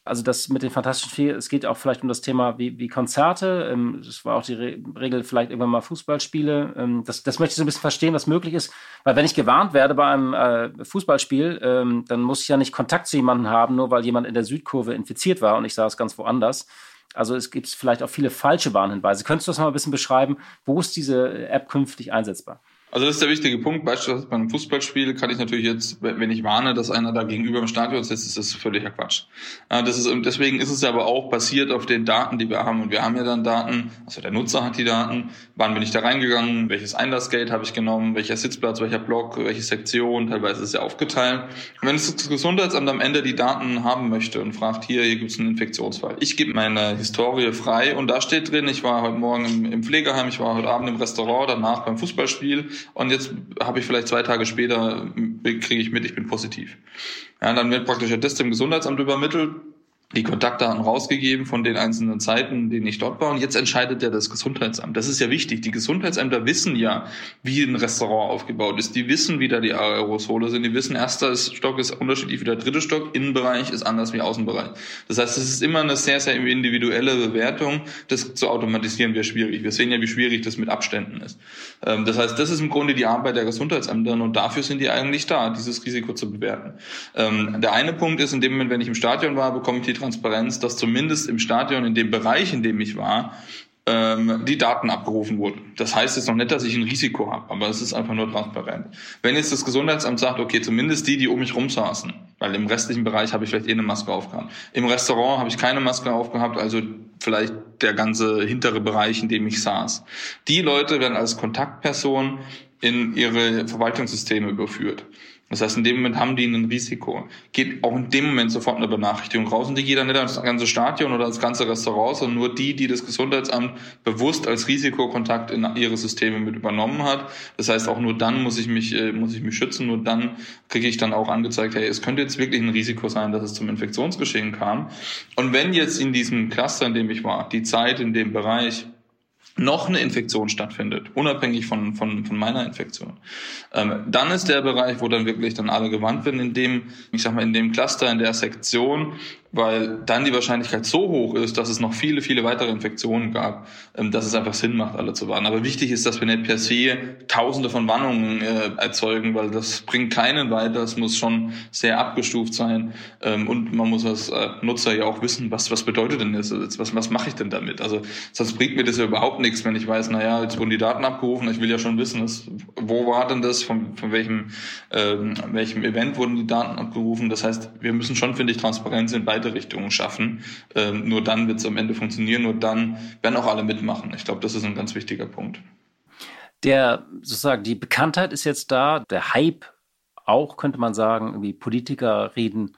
also das mit den Fantastischen Vier, es geht auch vielleicht um das Thema wie, wie Konzerte. Ähm, das war auch die Re Regel, vielleicht irgendwann mal Fußballspiele. Ähm, das, das möchte ich so ein bisschen verstehen, was möglich ist. Weil wenn ich gewarnt werde bei einem äh, Fußballspiel, ähm, dann muss ich ja nicht Kontakt zu jemandem haben, nur weil jemand in der Südkurve infiziert war und ich saß ganz woanders. Also es gibt vielleicht auch viele falsche Warnhinweise. Könntest du das mal ein bisschen beschreiben? Wo ist diese App künftig einsetzbar? Also das ist der wichtige Punkt. Beispielsweise bei einem Fußballspiel kann ich natürlich jetzt, wenn ich warne, dass einer da gegenüber im Stadion sitzt, ist das völliger Quatsch. Das ist, deswegen ist es aber auch basiert auf den Daten, die wir haben. Und wir haben ja dann Daten, also der Nutzer hat die Daten, wann bin ich da reingegangen, welches Einlassgate habe ich genommen, welcher Sitzplatz, welcher Block, welche Sektion, teilweise ist ja aufgeteilt. Und wenn das Gesundheitsamt am Ende die Daten haben möchte und fragt, hier, hier gibt es einen Infektionsfall. Ich gebe meine Historie frei und da steht drin, ich war heute Morgen im Pflegeheim, ich war heute Abend im Restaurant, danach beim Fußballspiel und jetzt habe ich vielleicht zwei Tage später, kriege ich mit, ich bin positiv. Ja, dann wird praktisch Test im Gesundheitsamt übermittelt die Kontaktdaten rausgegeben von den einzelnen Zeiten, denen ich dort war. Und jetzt entscheidet ja das Gesundheitsamt. Das ist ja wichtig. Die Gesundheitsämter wissen ja, wie ein Restaurant aufgebaut ist. Die wissen, wie da die Aerosole sind. Die wissen, erster Stock ist unterschiedlich wie der dritte Stock. Innenbereich ist anders wie Außenbereich. Das heißt, es ist immer eine sehr, sehr individuelle Bewertung. Das zu automatisieren wäre schwierig. Wir sehen ja, wie schwierig das mit Abständen ist. Ähm, das heißt, das ist im Grunde die Arbeit der Gesundheitsämter und dafür sind die eigentlich da, dieses Risiko zu bewerten. Ähm, der eine Punkt ist, in dem Moment, wenn ich im Stadion war, bekomme ich die Transparenz, dass zumindest im Stadion, in dem Bereich, in dem ich war, ähm, die Daten abgerufen wurden. Das heißt jetzt noch nicht, dass ich ein Risiko habe, aber es ist einfach nur transparent. Wenn jetzt das Gesundheitsamt sagt, okay, zumindest die, die um mich rum saßen, weil im restlichen Bereich habe ich vielleicht eh eine Maske aufgehabt. Im Restaurant habe ich keine Maske aufgehabt, also vielleicht der ganze hintere Bereich, in dem ich saß. Die Leute werden als Kontaktperson in ihre Verwaltungssysteme überführt. Das heißt, in dem Moment haben die ein Risiko. Geht auch in dem Moment sofort eine Benachrichtigung raus und die geht dann nicht ans ganze Stadion oder ans ganze Restaurant, sondern nur die, die das Gesundheitsamt bewusst als Risikokontakt in ihre Systeme mit übernommen hat. Das heißt, auch nur dann muss ich mich, äh, muss ich mich schützen, nur dann kriege ich dann auch angezeigt, hey, es könnte jetzt wirklich ein Risiko sein, dass es zum Infektionsgeschehen kam. Und wenn jetzt in diesem Cluster, in dem ich war, die Zeit in dem Bereich noch eine Infektion stattfindet, unabhängig von, von, von meiner Infektion. Ähm, dann ist der Bereich, wo dann wirklich dann alle gewandt werden, in dem, ich sag mal, in dem Cluster, in der Sektion, weil dann die Wahrscheinlichkeit so hoch ist, dass es noch viele, viele weitere Infektionen gab, ähm, dass es einfach Sinn macht, alle zu warnen. Aber wichtig ist, dass wir nicht per se tausende von Warnungen äh, erzeugen, weil das bringt keinen weiter. Es muss schon sehr abgestuft sein ähm, und man muss als äh, Nutzer ja auch wissen, was, was bedeutet denn das? Was, was mache ich denn damit? Also sonst bringt mir das ja überhaupt nichts, wenn ich weiß, naja, jetzt wurden die Daten abgerufen, ich will ja schon wissen, dass, wo war denn das, von, von welchem, ähm, welchem Event wurden die Daten abgerufen. Das heißt, wir müssen schon, finde ich, Transparenz in beide Richtungen schaffen. Ähm, nur dann wird es am Ende funktionieren, nur dann werden auch alle mitmachen. Ich glaube, das ist ein ganz wichtiger Punkt. Der sozusagen, die Bekanntheit ist jetzt da, der Hype auch, könnte man sagen, irgendwie Politiker reden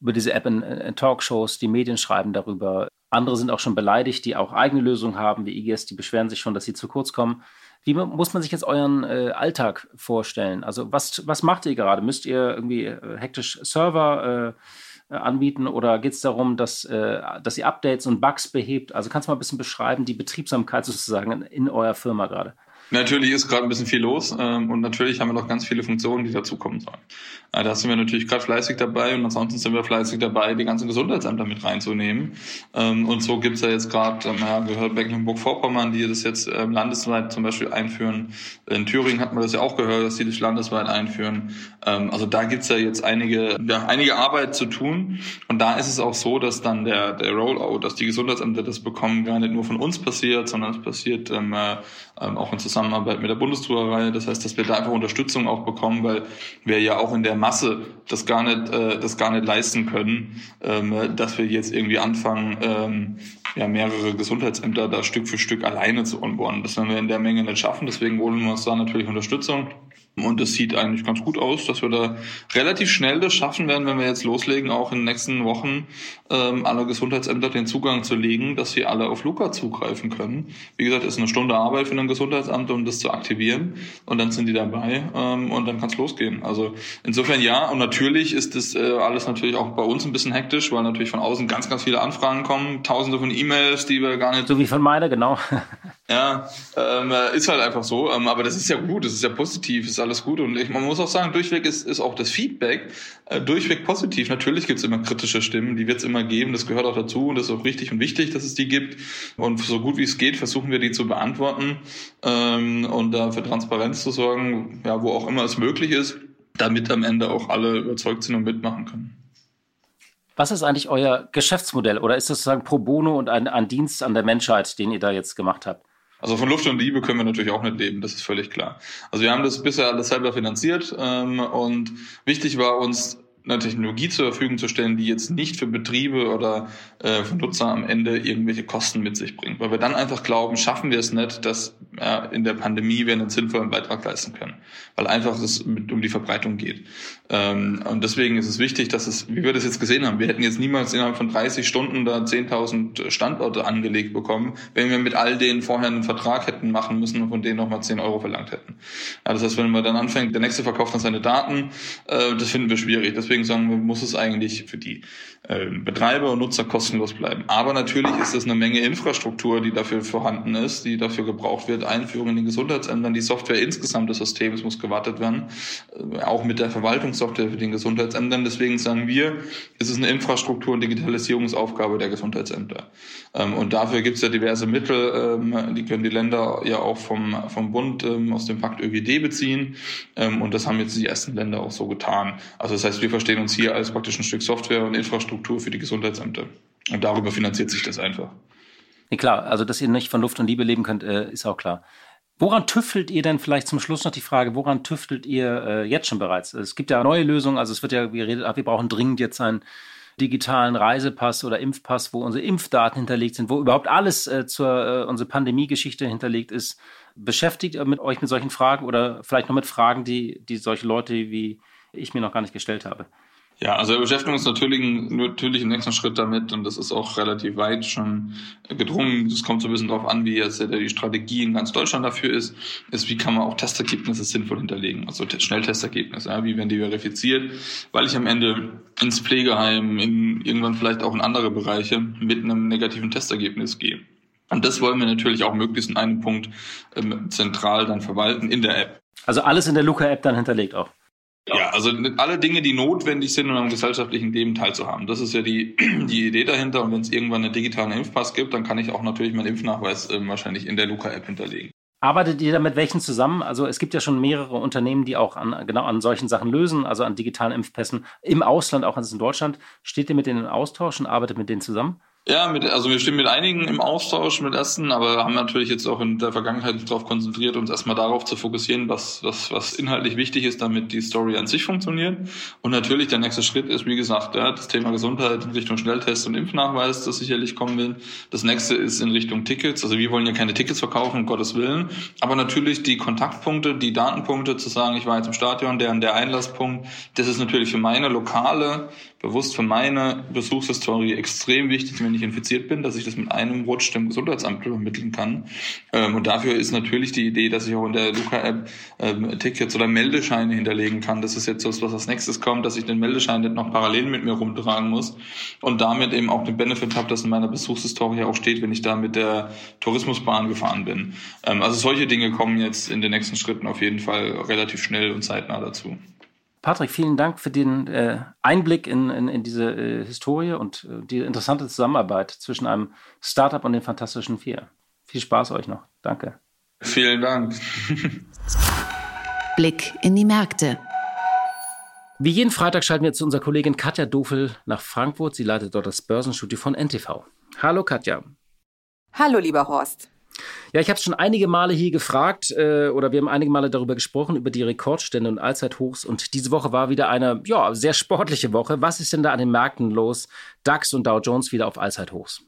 über diese App in, in Talkshows, die Medien schreiben darüber. Andere sind auch schon beleidigt, die auch eigene Lösungen haben, wie IGS, die beschweren sich schon, dass sie zu kurz kommen. Wie muss man sich jetzt euren äh, Alltag vorstellen? Also was, was macht ihr gerade? Müsst ihr irgendwie äh, hektisch Server äh, anbieten oder geht es darum, dass, äh, dass ihr Updates und Bugs behebt? Also kannst du mal ein bisschen beschreiben, die Betriebsamkeit sozusagen in eurer Firma gerade? Natürlich ist gerade ein bisschen viel los ähm, und natürlich haben wir noch ganz viele Funktionen, die dazukommen sollen. Äh, da sind wir natürlich gerade fleißig dabei und ansonsten sind wir fleißig dabei, die ganzen Gesundheitsämter mit reinzunehmen. Ähm, und so gibt's ja jetzt gerade, ähm, ja, gehört Mecklenburg-Vorpommern, die das jetzt ähm, landesweit zum Beispiel einführen. In Thüringen hat man das ja auch gehört, dass die das landesweit einführen. Ähm, also da gibt's ja jetzt einige, ja, einige Arbeit zu tun. Und da ist es auch so, dass dann der, der Rollout, dass die Gesundheitsämter das bekommen, gar nicht nur von uns passiert, sondern es passiert ähm, äh, ähm, auch in Zusammenarbeit mit der Bundesdruckerei. Das heißt, dass wir da einfach Unterstützung auch bekommen, weil wir ja auch in der Masse das gar nicht, äh, das gar nicht leisten können, ähm, dass wir jetzt irgendwie anfangen, ähm, ja, mehrere Gesundheitsämter da Stück für Stück alleine zu onboarden. Das werden wir in der Menge nicht schaffen. Deswegen holen wir uns da natürlich Unterstützung. Und es sieht eigentlich ganz gut aus, dass wir da relativ schnell das schaffen werden, wenn wir jetzt loslegen, auch in den nächsten Wochen ähm, alle Gesundheitsämter den Zugang zu legen, dass sie alle auf Luca zugreifen können. Wie gesagt, ist eine Stunde Arbeit für ein Gesundheitsamt, um das zu aktivieren. Und dann sind die dabei ähm, und dann kann es losgehen. Also insofern ja. Und natürlich ist das äh, alles natürlich auch bei uns ein bisschen hektisch, weil natürlich von außen ganz, ganz viele Anfragen kommen, tausende von E-Mails, die wir gar nicht... So wie von meiner, genau. ja, ähm, ist halt einfach so. Ähm, aber das ist ja gut, das ist ja positiv, ist alles gut. Und ich, man muss auch sagen, durchweg ist, ist auch das Feedback äh, durchweg positiv. Natürlich gibt es immer kritische Stimmen, die wird es immer geben. Das gehört auch dazu und das ist auch richtig und wichtig, dass es die gibt. Und so gut wie es geht, versuchen wir die zu beantworten ähm, und da für Transparenz zu sorgen, ja, wo auch immer es möglich ist, damit am Ende auch alle überzeugt sind und mitmachen können. Was ist eigentlich euer Geschäftsmodell oder ist das sozusagen pro bono und ein, ein Dienst an der Menschheit, den ihr da jetzt gemacht habt? Also von Luft und Liebe können wir natürlich auch nicht leben, das ist völlig klar. Also wir haben das bisher alles selber finanziert ähm, und wichtig war uns eine Technologie zur Verfügung zu stellen, die jetzt nicht für Betriebe oder äh, für Nutzer am Ende irgendwelche Kosten mit sich bringt. Weil wir dann einfach glauben, schaffen wir es nicht, dass ja, in der Pandemie wir einen sinnvollen Beitrag leisten können. Weil einfach es um die Verbreitung geht. Ähm, und deswegen ist es wichtig, dass es, wie wir das jetzt gesehen haben, wir hätten jetzt niemals innerhalb von 30 Stunden da 10.000 Standorte angelegt bekommen, wenn wir mit all denen vorher einen Vertrag hätten machen müssen und von denen nochmal 10 Euro verlangt hätten. Ja, das heißt, wenn man dann anfängt, der nächste verkauft dann seine Daten, äh, das finden wir schwierig. Deswegen sagen wir, muss es eigentlich für die äh, Betreiber und Nutzer kostenlos bleiben. Aber natürlich ist es eine Menge Infrastruktur, die dafür vorhanden ist, die dafür gebraucht wird. Einführung in den Gesundheitsämtern, die Software insgesamt des Systems muss gewartet werden, äh, auch mit der Verwaltungssoftware für den Gesundheitsämtern. Deswegen sagen wir, es ist eine Infrastruktur- und Digitalisierungsaufgabe der Gesundheitsämter. Ähm, und dafür gibt es ja diverse Mittel, ähm, die können die Länder ja auch vom, vom Bund ähm, aus dem Pakt ÖGD beziehen. Und das haben jetzt die ersten Länder auch so getan. Also das heißt, wir verstehen uns hier als praktisch ein Stück Software und Infrastruktur für die Gesundheitsämter. Und darüber finanziert sich das einfach. Nee, klar, also dass ihr nicht von Luft und Liebe leben könnt, äh, ist auch klar. Woran tüftelt ihr denn vielleicht zum Schluss noch die Frage, woran tüftelt ihr äh, jetzt schon bereits? Es gibt ja neue Lösungen, also es wird ja geredet, ach, wir brauchen dringend jetzt einen digitalen Reisepass oder Impfpass, wo unsere Impfdaten hinterlegt sind, wo überhaupt alles äh, zur äh, unsere Pandemiegeschichte hinterlegt ist. Beschäftigt ihr mit euch mit solchen Fragen oder vielleicht noch mit Fragen, die, die solche Leute wie ich mir noch gar nicht gestellt habe? Ja, also wir beschäftigen uns natürlich, natürlich im nächsten Schritt damit und das ist auch relativ weit schon gedrungen. Das kommt so ein bisschen darauf an, wie jetzt die Strategie in ganz Deutschland dafür ist, ist, wie kann man auch Testergebnisse sinnvoll hinterlegen, also Schnelltestergebnisse, ja, wie werden die verifiziert, weil ich am Ende ins Pflegeheim, in irgendwann vielleicht auch in andere Bereiche mit einem negativen Testergebnis gehe. Und das wollen wir natürlich auch möglichst in einem Punkt ähm, zentral dann verwalten in der App. Also alles in der Luca-App dann hinterlegt auch. Ja, also alle Dinge, die notwendig sind, um am gesellschaftlichen Leben teilzuhaben. Das ist ja die, die Idee dahinter. Und wenn es irgendwann einen digitalen Impfpass gibt, dann kann ich auch natürlich meinen Impfnachweis äh, wahrscheinlich in der Luca-App hinterlegen. Arbeitet ihr da mit welchen zusammen? Also es gibt ja schon mehrere Unternehmen, die auch an, genau an solchen Sachen lösen, also an digitalen Impfpässen im Ausland, auch in Deutschland. Steht ihr mit denen in Austausch und arbeitet mit denen zusammen? Ja, mit, also wir stehen mit einigen im Austausch mit Essen, aber haben natürlich jetzt auch in der Vergangenheit darauf konzentriert, uns erstmal darauf zu fokussieren, was, was, was inhaltlich wichtig ist, damit die Story an sich funktioniert. Und natürlich der nächste Schritt ist, wie gesagt, ja, das Thema Gesundheit in Richtung Schnelltest und Impfnachweis, das sicherlich kommen will. Das nächste ist in Richtung Tickets. Also wir wollen ja keine Tickets verkaufen, um Gottes Willen. Aber natürlich die Kontaktpunkte, die Datenpunkte, zu sagen, ich war jetzt im Stadion, der und der Einlasspunkt, das ist natürlich für meine lokale bewusst für meine Besuchshistorie extrem wichtig, wenn ich infiziert bin, dass ich das mit einem Rutsch dem Gesundheitsamt übermitteln kann. Ähm, und dafür ist natürlich die Idee, dass ich auch in der Luca-App ähm, Tickets oder Meldescheine hinterlegen kann. Das ist jetzt das, was als nächstes kommt, dass ich den Meldeschein nicht noch parallel mit mir rumtragen muss und damit eben auch den Benefit habe, dass in meiner Besuchshistorie auch steht, wenn ich da mit der Tourismusbahn gefahren bin. Ähm, also solche Dinge kommen jetzt in den nächsten Schritten auf jeden Fall relativ schnell und zeitnah dazu. Patrick, vielen Dank für den äh, Einblick in, in, in diese äh, Historie und äh, die interessante Zusammenarbeit zwischen einem Startup und den Fantastischen Vier. Viel Spaß euch noch. Danke. Vielen Dank. Blick in die Märkte. Wie jeden Freitag schalten wir zu unserer Kollegin Katja Dofel nach Frankfurt. Sie leitet dort das Börsenstudio von NTV. Hallo Katja. Hallo lieber Horst. Ja, ich habe es schon einige Male hier gefragt äh, oder wir haben einige Male darüber gesprochen, über die Rekordstände und Allzeithochs. Und diese Woche war wieder eine ja, sehr sportliche Woche. Was ist denn da an den Märkten los? DAX und Dow Jones wieder auf Allzeithochs.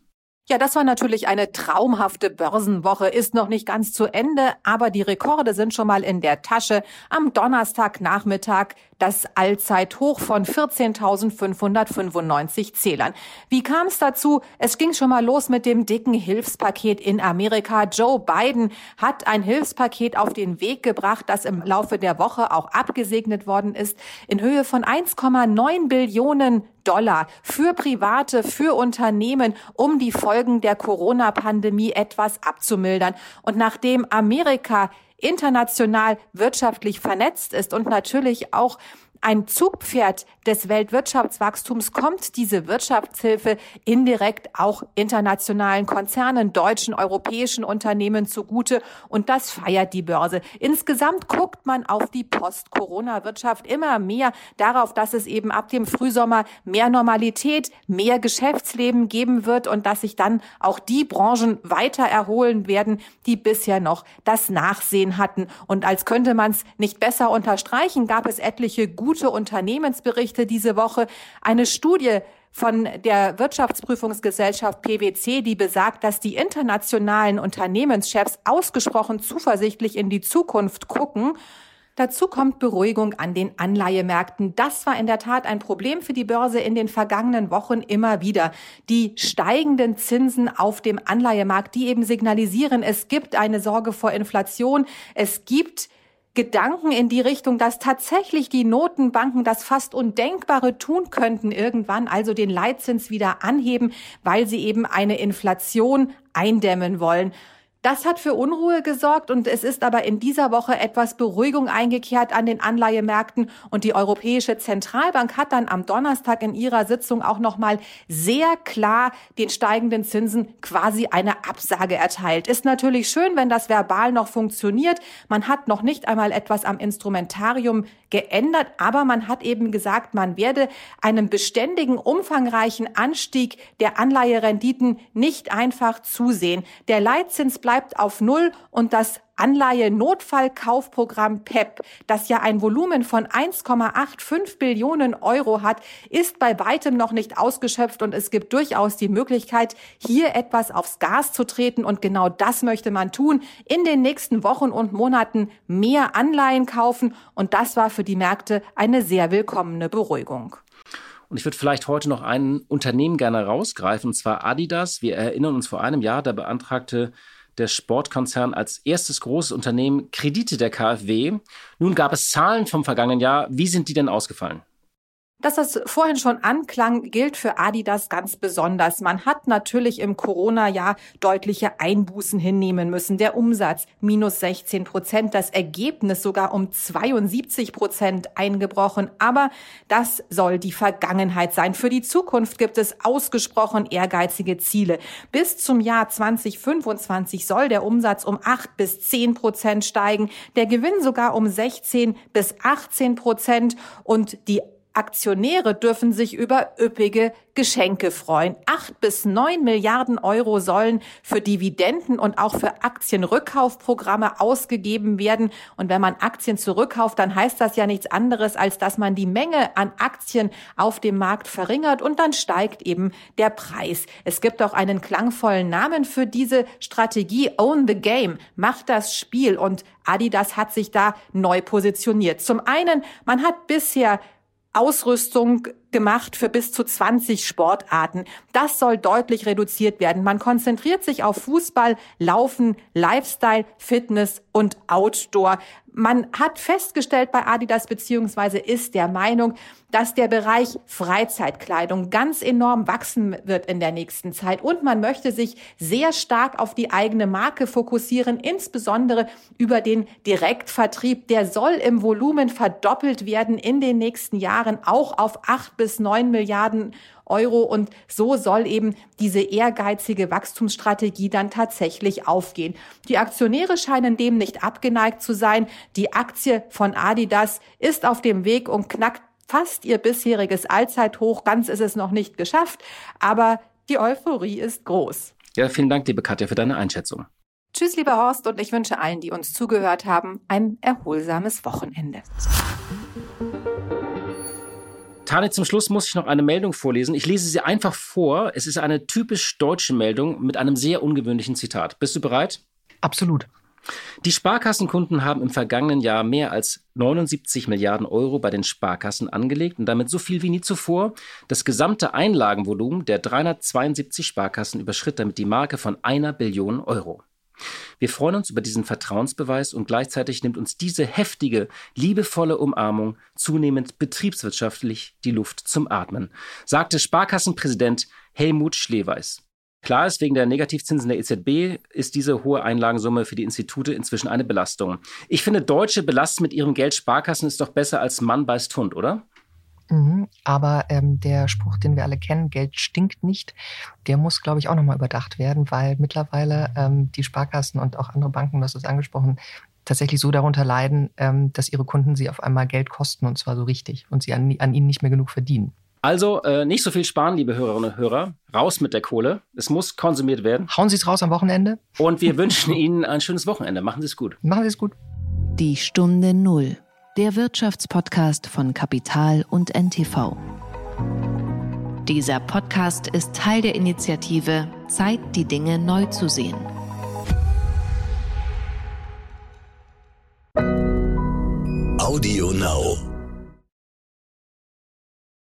Ja, das war natürlich eine traumhafte Börsenwoche, ist noch nicht ganz zu Ende, aber die Rekorde sind schon mal in der Tasche. Am Donnerstagnachmittag das Allzeithoch von 14.595 Zählern. Wie kam es dazu? Es ging schon mal los mit dem dicken Hilfspaket in Amerika. Joe Biden hat ein Hilfspaket auf den Weg gebracht, das im Laufe der Woche auch abgesegnet worden ist, in Höhe von 1,9 Billionen Dollar für Private, für Unternehmen, um die Folgen der Corona-Pandemie etwas abzumildern. Und nachdem Amerika international wirtschaftlich vernetzt ist und natürlich auch ein Zugpferd des Weltwirtschaftswachstums kommt diese Wirtschaftshilfe indirekt auch internationalen Konzernen, deutschen, europäischen Unternehmen zugute und das feiert die Börse. Insgesamt guckt man auf die Post-Corona-Wirtschaft immer mehr darauf, dass es eben ab dem Frühsommer mehr Normalität, mehr Geschäftsleben geben wird und dass sich dann auch die Branchen weiter erholen werden, die bisher noch das Nachsehen hatten. Und als könnte man es nicht besser unterstreichen, gab es etliche gute gute Unternehmensberichte diese Woche. Eine Studie von der Wirtschaftsprüfungsgesellschaft PwC, die besagt, dass die internationalen Unternehmenschefs ausgesprochen zuversichtlich in die Zukunft gucken. Dazu kommt Beruhigung an den Anleihemärkten. Das war in der Tat ein Problem für die Börse in den vergangenen Wochen immer wieder. Die steigenden Zinsen auf dem Anleihemarkt, die eben signalisieren, es gibt eine Sorge vor Inflation, es gibt Gedanken in die Richtung, dass tatsächlich die Notenbanken das fast Undenkbare tun könnten, irgendwann also den Leitzins wieder anheben, weil sie eben eine Inflation eindämmen wollen. Das hat für Unruhe gesorgt und es ist aber in dieser Woche etwas Beruhigung eingekehrt an den Anleihemärkten und die Europäische Zentralbank hat dann am Donnerstag in ihrer Sitzung auch noch mal sehr klar den steigenden Zinsen quasi eine Absage erteilt. Ist natürlich schön, wenn das verbal noch funktioniert. Man hat noch nicht einmal etwas am Instrumentarium geändert, aber man hat eben gesagt, man werde einem beständigen, umfangreichen Anstieg der Anleiherenditen nicht einfach zusehen. Der Leitzins bleibt auf Null und das Anleihe-Notfallkaufprogramm PEP, das ja ein Volumen von 1,85 Billionen Euro hat, ist bei weitem noch nicht ausgeschöpft und es gibt durchaus die Möglichkeit, hier etwas aufs Gas zu treten und genau das möchte man tun. In den nächsten Wochen und Monaten mehr Anleihen kaufen und das war für die Märkte eine sehr willkommene Beruhigung. Und ich würde vielleicht heute noch ein Unternehmen gerne rausgreifen, und zwar Adidas. Wir erinnern uns vor einem Jahr, da beantragte der Sportkonzern als erstes großes Unternehmen Kredite der KfW. Nun gab es Zahlen vom vergangenen Jahr. Wie sind die denn ausgefallen? Dass das vorhin schon anklang, gilt für Adidas ganz besonders. Man hat natürlich im Corona-Jahr deutliche Einbußen hinnehmen müssen. Der Umsatz minus 16 Prozent, das Ergebnis sogar um 72 Prozent eingebrochen. Aber das soll die Vergangenheit sein. Für die Zukunft gibt es ausgesprochen ehrgeizige Ziele. Bis zum Jahr 2025 soll der Umsatz um 8 bis 10 Prozent steigen, der Gewinn sogar um 16 bis 18 Prozent und die Aktionäre dürfen sich über üppige Geschenke freuen. Acht bis neun Milliarden Euro sollen für Dividenden und auch für Aktienrückkaufprogramme ausgegeben werden. Und wenn man Aktien zurückkauft, dann heißt das ja nichts anderes, als dass man die Menge an Aktien auf dem Markt verringert und dann steigt eben der Preis. Es gibt auch einen klangvollen Namen für diese Strategie. Own the Game. Macht das Spiel. Und Adidas hat sich da neu positioniert. Zum einen, man hat bisher Ausrüstung gemacht für bis zu 20 Sportarten. Das soll deutlich reduziert werden. Man konzentriert sich auf Fußball, Laufen, Lifestyle, Fitness und Outdoor. Man hat festgestellt bei Adidas beziehungsweise ist der Meinung, dass der Bereich Freizeitkleidung ganz enorm wachsen wird in der nächsten Zeit und man möchte sich sehr stark auf die eigene Marke fokussieren, insbesondere über den Direktvertrieb. Der soll im Volumen verdoppelt werden in den nächsten Jahren, auch auf acht bis neun Milliarden Euro. Und so soll eben diese ehrgeizige Wachstumsstrategie dann tatsächlich aufgehen. Die Aktionäre scheinen dem nicht abgeneigt zu sein. Die Aktie von Adidas ist auf dem Weg und knackt fast ihr bisheriges Allzeithoch. Ganz ist es noch nicht geschafft, aber die Euphorie ist groß. Ja, vielen Dank, liebe Katja, für deine Einschätzung. Tschüss, lieber Horst, und ich wünsche allen, die uns zugehört haben, ein erholsames Wochenende. Tani, zum Schluss muss ich noch eine Meldung vorlesen. Ich lese sie einfach vor. Es ist eine typisch deutsche Meldung mit einem sehr ungewöhnlichen Zitat. Bist du bereit? Absolut. Die Sparkassenkunden haben im vergangenen Jahr mehr als 79 Milliarden Euro bei den Sparkassen angelegt und damit so viel wie nie zuvor. Das gesamte Einlagenvolumen der 372 Sparkassen überschritt damit die Marke von einer Billion Euro. Wir freuen uns über diesen Vertrauensbeweis und gleichzeitig nimmt uns diese heftige, liebevolle Umarmung zunehmend betriebswirtschaftlich die Luft zum Atmen, sagte Sparkassenpräsident Helmut Schleweis. Klar ist, wegen der Negativzinsen der EZB ist diese hohe Einlagensumme für die Institute inzwischen eine Belastung. Ich finde, Deutsche belasten mit ihrem Geld Sparkassen ist doch besser als Mann beißt Hund, oder? Mhm, aber ähm, der Spruch, den wir alle kennen, Geld stinkt nicht, der muss, glaube ich, auch nochmal überdacht werden, weil mittlerweile ähm, die Sparkassen und auch andere Banken, das ist angesprochen, tatsächlich so darunter leiden, ähm, dass ihre Kunden sie auf einmal Geld kosten und zwar so richtig und sie an, an ihnen nicht mehr genug verdienen. Also äh, nicht so viel sparen, liebe Hörerinnen und Hörer. Raus mit der Kohle. Es muss konsumiert werden. Hauen Sie es raus am Wochenende. Und wir wünschen Ihnen ein schönes Wochenende. Machen Sie es gut. Machen Sie es gut. Die Stunde Null der Wirtschaftspodcast von Kapital und NTV. Dieser Podcast ist Teil der Initiative Zeit, die Dinge neu zu sehen. Audio Now.